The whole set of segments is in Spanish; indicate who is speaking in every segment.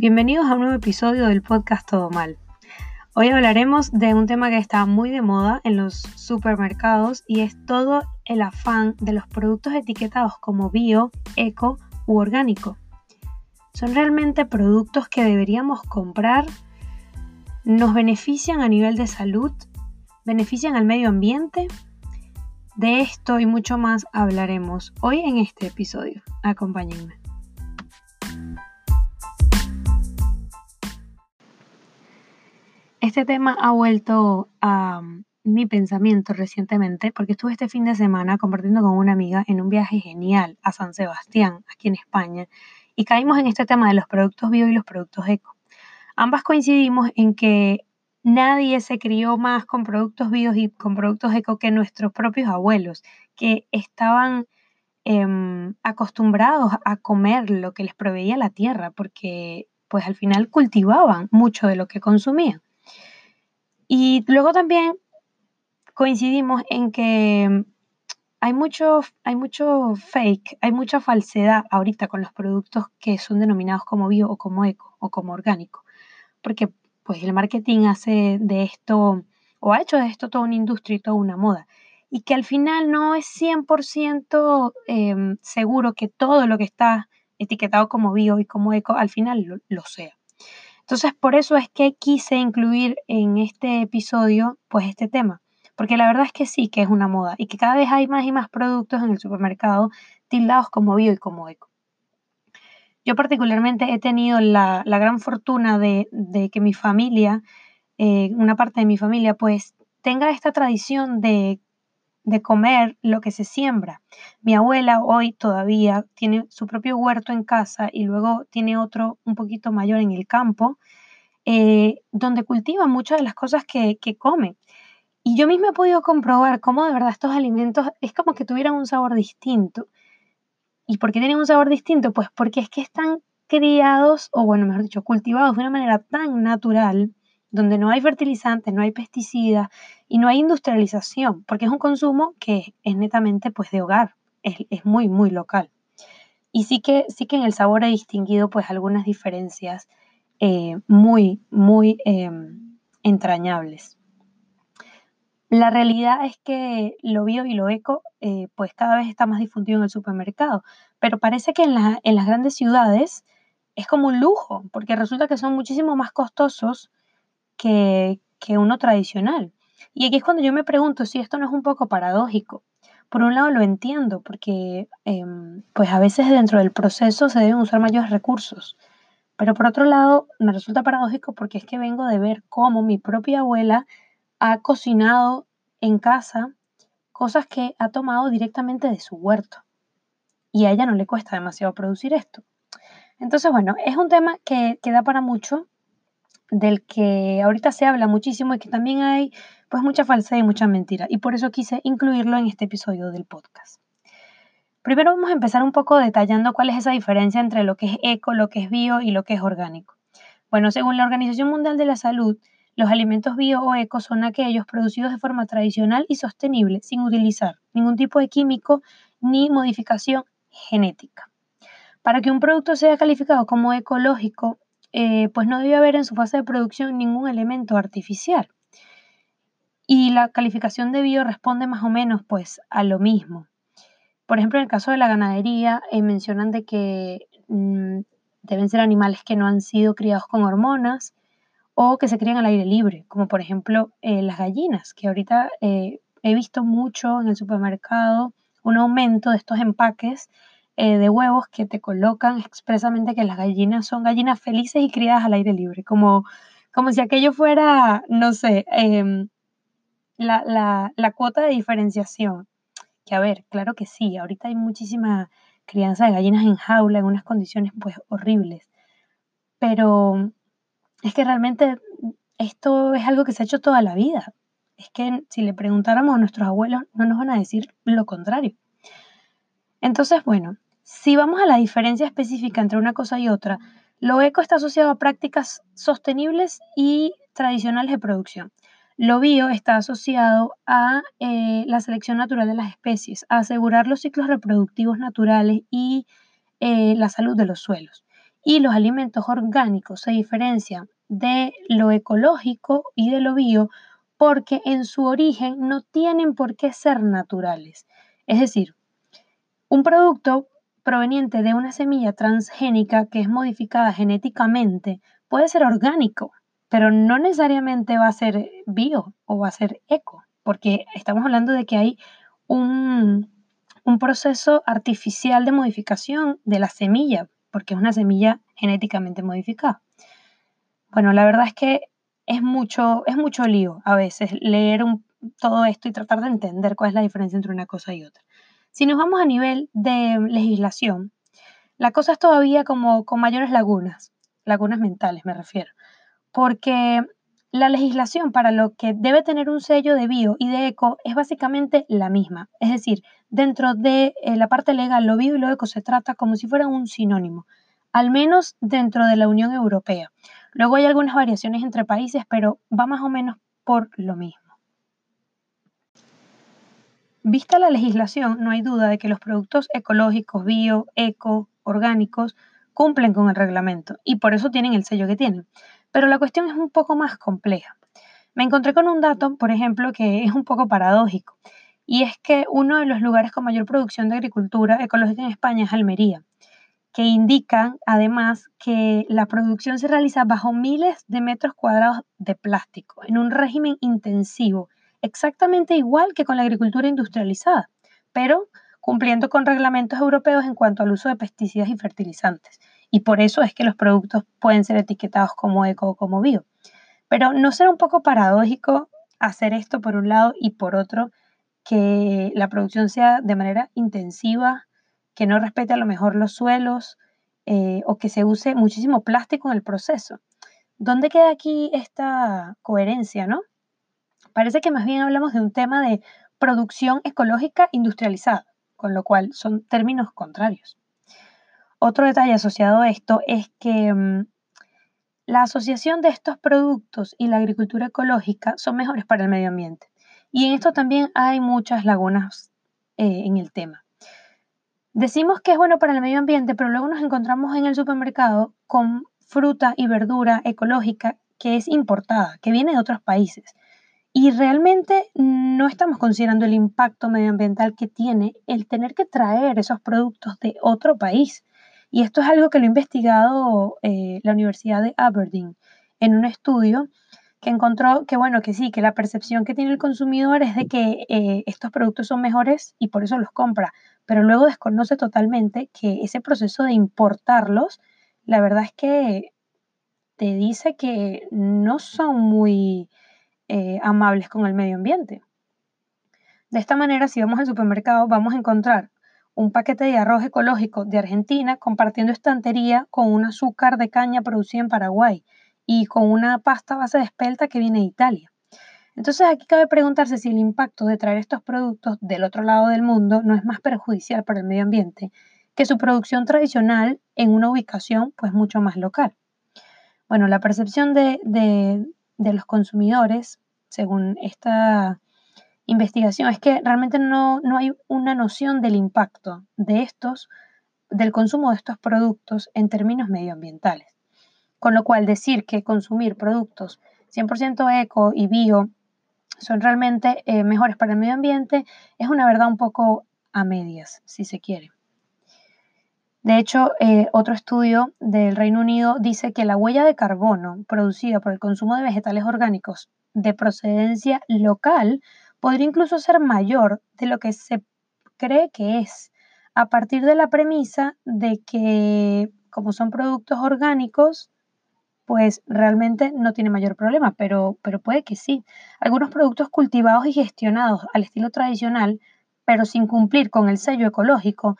Speaker 1: Bienvenidos a un nuevo episodio del podcast Todo Mal. Hoy hablaremos de un tema que está muy de moda en los supermercados y es todo el afán de los productos etiquetados como bio, eco u orgánico. ¿Son realmente productos que deberíamos comprar? ¿Nos benefician a nivel de salud? ¿Benefician al medio ambiente? De esto y mucho más hablaremos hoy en este episodio. Acompáñenme. Este tema ha vuelto a mm, mi pensamiento recientemente porque estuve este fin de semana compartiendo con una amiga en un viaje genial a San Sebastián, aquí en España, y caímos en este tema de los productos bio y los productos eco. Ambas coincidimos en que nadie se crió más con productos bio y con productos eco que nuestros propios abuelos, que estaban em, acostumbrados a comer lo que les proveía la tierra, porque pues al final cultivaban mucho de lo que consumían. Y luego también coincidimos en que hay mucho, hay mucho fake, hay mucha falsedad ahorita con los productos que son denominados como bio o como eco o como orgánico, porque pues el marketing hace de esto o ha hecho de esto toda una industria y toda una moda y que al final no es 100% em, seguro que todo lo que está etiquetado como bio y como eco al final lo sea. Entonces, por eso es que quise incluir en este episodio, pues este tema, porque la verdad es que sí, que es una moda y que cada vez hay más y más productos en el supermercado tildados como bio y como eco. Yo particularmente he tenido la, gran fortuna de, que mi familia, eh, una parte de mi familia, pues tenga esta tradición de de comer lo que se siembra. Mi abuela hoy todavía tiene su propio huerto en casa y luego tiene otro un poquito mayor en el campo, eh, donde cultiva muchas de las cosas que, que come. Y yo misma he podido comprobar cómo de verdad estos alimentos es como que tuvieran un sabor distinto. ¿Y por qué tienen un sabor distinto? Pues porque es que están criados, o bueno, mejor dicho, cultivados de una manera tan natural donde no hay fertilizantes, no hay pesticidas y no hay industrialización, porque es un consumo que es netamente pues de hogar, es, muy, muy local. Y sí que, sí que en el sabor he distinguido pues algunas diferencias eh, muy, muy em, entrañables. La realidad es que lo bio y lo eco eh, pues cada vez está más difundido en el supermercado, pero parece que en, en las grandes ciudades es como un lujo, porque resulta que son muchísimo más costosos que, uno tradicional. Y aquí es cuando yo me pregunto si esto no es un poco paradójico. Por un lado lo entiendo, porque em, pues a veces dentro del proceso se deben usar mayores recursos. Pero por otro lado me resulta paradójico porque es que vengo de ver cómo mi propia abuela ha cocinado en casa cosas que ha tomado directamente de su huerto. Y a ella no le cuesta demasiado producir esto. Entonces, bueno, es un tema que, que da para mucho del que ahorita se habla muchísimo y que también hay pues mucha falsedad y mucha mentira. Y por eso quise incluirlo en este episodio del podcast. Primero vamos a empezar un poco detallando cuál es esa diferencia entre lo que es eco, lo que es bio y lo que es orgánico. Bueno, según la Organización Mundial de la Salud, los alimentos bio o eco son aquellos producidos de forma tradicional y sostenible sin utilizar ningún tipo de químico ni modificación genética. Para que un producto sea calificado como ecológico eh, pues no debe haber en su fase de producción ningún elemento artificial. Y la calificación de bio responde más o menos pues a lo mismo. Por ejemplo, en el caso de la ganadería, eh, mencionan que mm, deben ser animales que no han sido criados con hormonas o que se crían al aire libre, como por ejemplo eh, las gallinas, que ahorita he visto mucho en el supermercado un aumento de estos empaques eh, de huevos que te colocan expresamente que las gallinas son gallinas felices y criadas al aire libre, como, como si aquello fuera, no sé, em, la, la, cuota de diferenciación. Que a ver, claro que sí, ahorita hay muchísima crianza de gallinas en jaula en unas condiciones pues horribles, pero es que realmente esto es algo que se ha hecho toda la vida. Es que si le preguntáramos a nuestros abuelos, no nos van a decir lo contrario. Entonces, bueno, si vamos a la diferencia específica entre una cosa y otra, lo eco está asociado a prácticas sostenibles y tradicionales de producción. Lo bio está asociado a eh, la selección natural de las especies, a asegurar los ciclos reproductivos naturales y eh, la salud de los suelos. Y los alimentos orgánicos se diferencian de lo ecológico y de lo bio porque en su origen no tienen por qué ser naturales. Es decir, un producto proveniente de una semilla transgénica que es modificada genéticamente puede ser orgánico, pero no necesariamente va a ser bio o va a ser eco, porque estamos hablando de que hay un, un proceso artificial de modificación de la semilla, porque es una semilla genéticamente modificada. Bueno, la verdad es que es mucho, es mucho lío a veces leer todo esto y tratar de entender cuál es la diferencia entre una cosa y otra. Si nos vamos a nivel de legislación, la cosa es todavía como con mayores lagunas, lagunas mentales me refiero, porque la legislación para lo que debe tener un sello de bio y de eco es básicamente la misma. Es decir, dentro de eh, la parte legal, lo bio y lo eco se trata como si fuera un sinónimo, al menos dentro de la Unión Europea. Luego hay algunas variaciones entre países, pero va más o menos por lo mismo. Vista la legislación, no hay duda de que los productos ecológicos, bio, eco, orgánicos, cumplen con el reglamento y por eso tienen el sello que tienen. Pero la cuestión es un poco más compleja. Me encontré con un dato, por ejemplo, que es un poco paradójico, y es que uno de los lugares con mayor producción de agricultura ecológica en España es Almería, que indican además que la producción se realiza bajo miles de metros cuadrados de plástico, en un régimen intensivo, exactamente igual que con la agricultura industrializada, pero cumpliendo con reglamentos europeos en cuanto al uso de pesticidas y fertilizantes y por eso es que los productos pueden ser etiquetados como eco o como bio. Pero ¿no será un poco paradójico hacer esto por un lado y por otro que la producción sea de manera intensiva, que no respete a lo mejor los suelos eh, o que se use muchísimo plástico en el proceso? ¿Dónde queda aquí esta coherencia, no? Parece que más bien hablamos de un tema de producción ecológica industrializada, con lo cual son términos contrarios. Otro detalle asociado a esto es que mm, la asociación de estos productos y la agricultura ecológica son mejores para el medio ambiente. Y en esto también hay muchas lagunas eh, en el tema. Decimos que es bueno para el medio ambiente, pero luego nos encontramos en el supermercado con fruta y verdura ecológica que es importada, que viene de otros países. Y realmente no estamos considerando el impacto medioambiental que tiene el tener que traer esos productos de otro país. Y esto es algo que lo ha investigado eh, la Universidad de Aberdeen en un estudio que encontró que, bueno, que sí, que la percepción que tiene el consumidor es de que eh, estos productos son mejores y por eso los compra, pero luego desconoce totalmente que ese proceso de importarlos, la verdad es que te dice que no son muy eh, amables con el medio ambiente. De esta manera, si vamos al supermercado, vamos a encontrar un paquete de arroz ecológico de Argentina compartiendo estantería con un azúcar de caña producido en Paraguay y con una pasta base de espelta que viene de Italia. Entonces aquí cabe preguntarse si el impacto de traer estos productos del otro lado del mundo no es más perjudicial para el medio ambiente que su producción tradicional en una ubicación pues mucho más local. Bueno, la percepción de, de los consumidores, según esta investigación es que realmente no, hay una noción del impacto de estos, del consumo de estos productos en términos medioambientales. Con lo cual, decir que consumir productos 100% eco y bio son realmente eh, mejores para el medio ambiente es una verdad un poco a medias, si se quiere. De hecho, eh, otro estudio del Reino Unido dice que la huella de carbono producida por el consumo de vegetales orgánicos de procedencia local podría incluso ser mayor de lo que se cree que es, a partir de la premisa de que como son productos orgánicos, pues realmente no tiene mayor problema, pero, pero puede que sí. Algunos productos cultivados y gestionados al estilo tradicional, pero sin cumplir con el sello ecológico,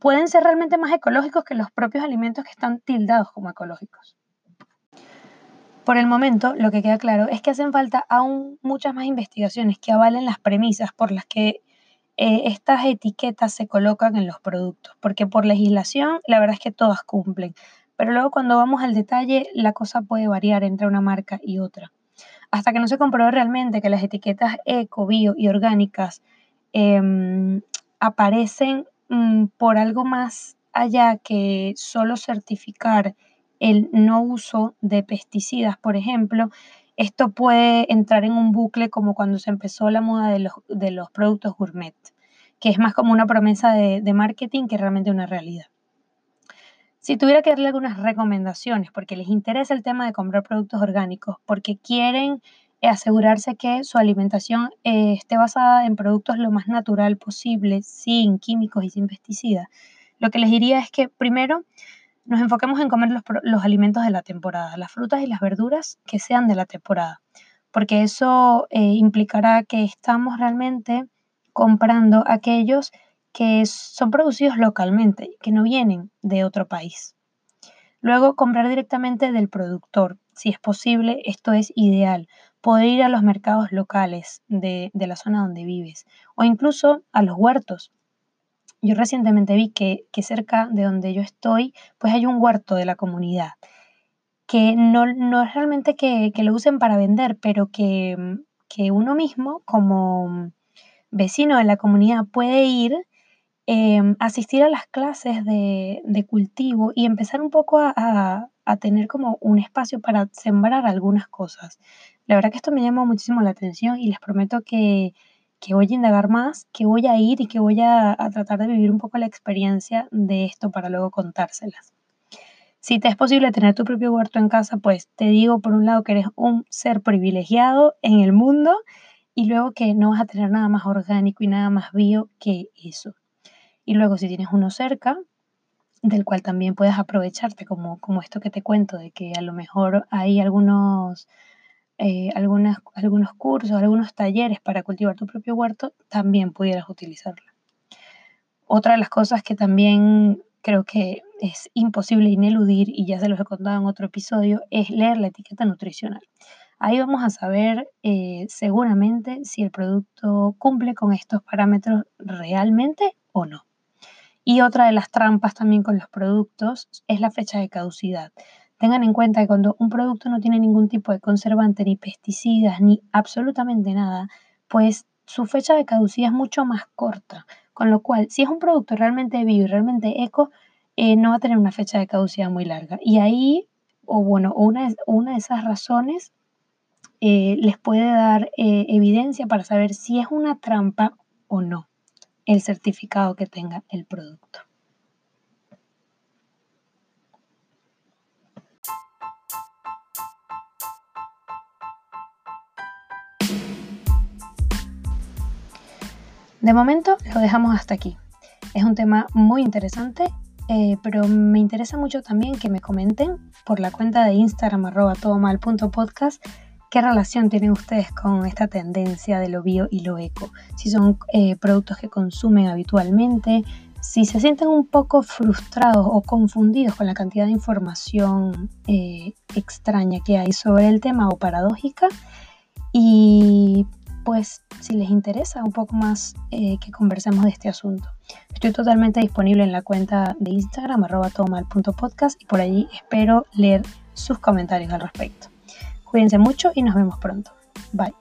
Speaker 1: pueden ser realmente más ecológicos que los propios alimentos que están tildados como ecológicos. Por el momento, lo que queda claro es que hacen falta aún muchas más investigaciones que avalen las premisas por las que eh, estas etiquetas se colocan en los productos, porque por legislación la verdad es que todas cumplen, pero luego cuando vamos al detalle la cosa puede variar entre una marca y otra. Hasta que no se compruebe realmente que las etiquetas eco, bio y orgánicas em, aparecen mm, por algo más allá que solo certificar el no uso de pesticidas, por ejemplo, esto puede entrar en un bucle como cuando se empezó la moda de los, de los productos gourmet, que es más como una promesa de, marketing que realmente una realidad. Si tuviera que darle algunas recomendaciones, porque les interesa el tema de comprar productos orgánicos, porque quieren asegurarse que su alimentación eh, esté basada en productos lo más natural posible, sin químicos y sin pesticidas, lo que les diría es que primero nos enfoquemos en comer los, alimentos de la temporada, las frutas y las verduras que sean de la temporada, porque eso eh, implicará que estamos realmente comprando aquellos que son producidos localmente, que no vienen de otro país. Luego, comprar directamente del productor. Si es posible, esto es ideal. Poder ir a los mercados locales de, de la zona donde vives o incluso a los huertos. Yo recientemente vi que, que, cerca de donde yo estoy, pues hay un huerto de la comunidad, que no, no es realmente que, que, lo usen para vender, pero que, que uno mismo como vecino de la comunidad puede ir Em, asistir a las clases de, cultivo y empezar un poco a, tener como un espacio para sembrar algunas cosas. La verdad que esto me llama muchísimo la atención y les prometo que, voy a indagar más, que voy a ir y que voy a, tratar de vivir un poco la experiencia de esto para luego contárselas. Si te es posible tener tu propio huerto en casa, pues te digo por un lado que eres un ser privilegiado en el mundo y luego que no vas a tener nada más orgánico y nada más bio que eso. Y luego si tienes uno cerca, del cual también puedes aprovecharte, como, como esto que te cuento, de que a lo mejor hay algunos, eh, algunos cursos, algunos talleres para cultivar tu propio huerto, también pudieras utilizarlo. Otra de las cosas que también creo que es imposible ineludir, y ya se los he contado en otro episodio, es leer la etiqueta nutricional. Ahí vamos a saber eh, seguramente si el producto cumple con estos parámetros realmente o no. Y otra de las trampas también con los productos es la fecha de caducidad. Tengan en cuenta que cuando un producto no tiene ningún tipo de conservante, ni pesticidas, ni absolutamente nada, pues su fecha de caducidad es mucho más corta. Con lo cual, si es un producto realmente bio y realmente eco, eh, no va a tener una fecha de caducidad muy larga. Y ahí, o bueno, una, una de esas razones eh, les puede dar eh, evidencia para saber si es una trampa o no el certificado que tenga el producto. De momento lo dejamos hasta aquí. Es un tema muy interesante, eh, pero me interesa mucho también que me comenten por la cuenta de Instagram arroba todomal.podcast ¿Qué relación tienen ustedes con esta tendencia de lo bio y lo eco? Si son eh, productos que consumen habitualmente, si se sienten un poco frustrados o confundidos con la cantidad de información eh, extraña que hay sobre el tema o paradójica, y pues si les interesa un poco más eh, que conversemos de este asunto. Estoy totalmente disponible en la cuenta de Instagram arroba y por allí espero leer sus comentarios al respecto. Cuídense mucho y nos vemos pronto. Bye.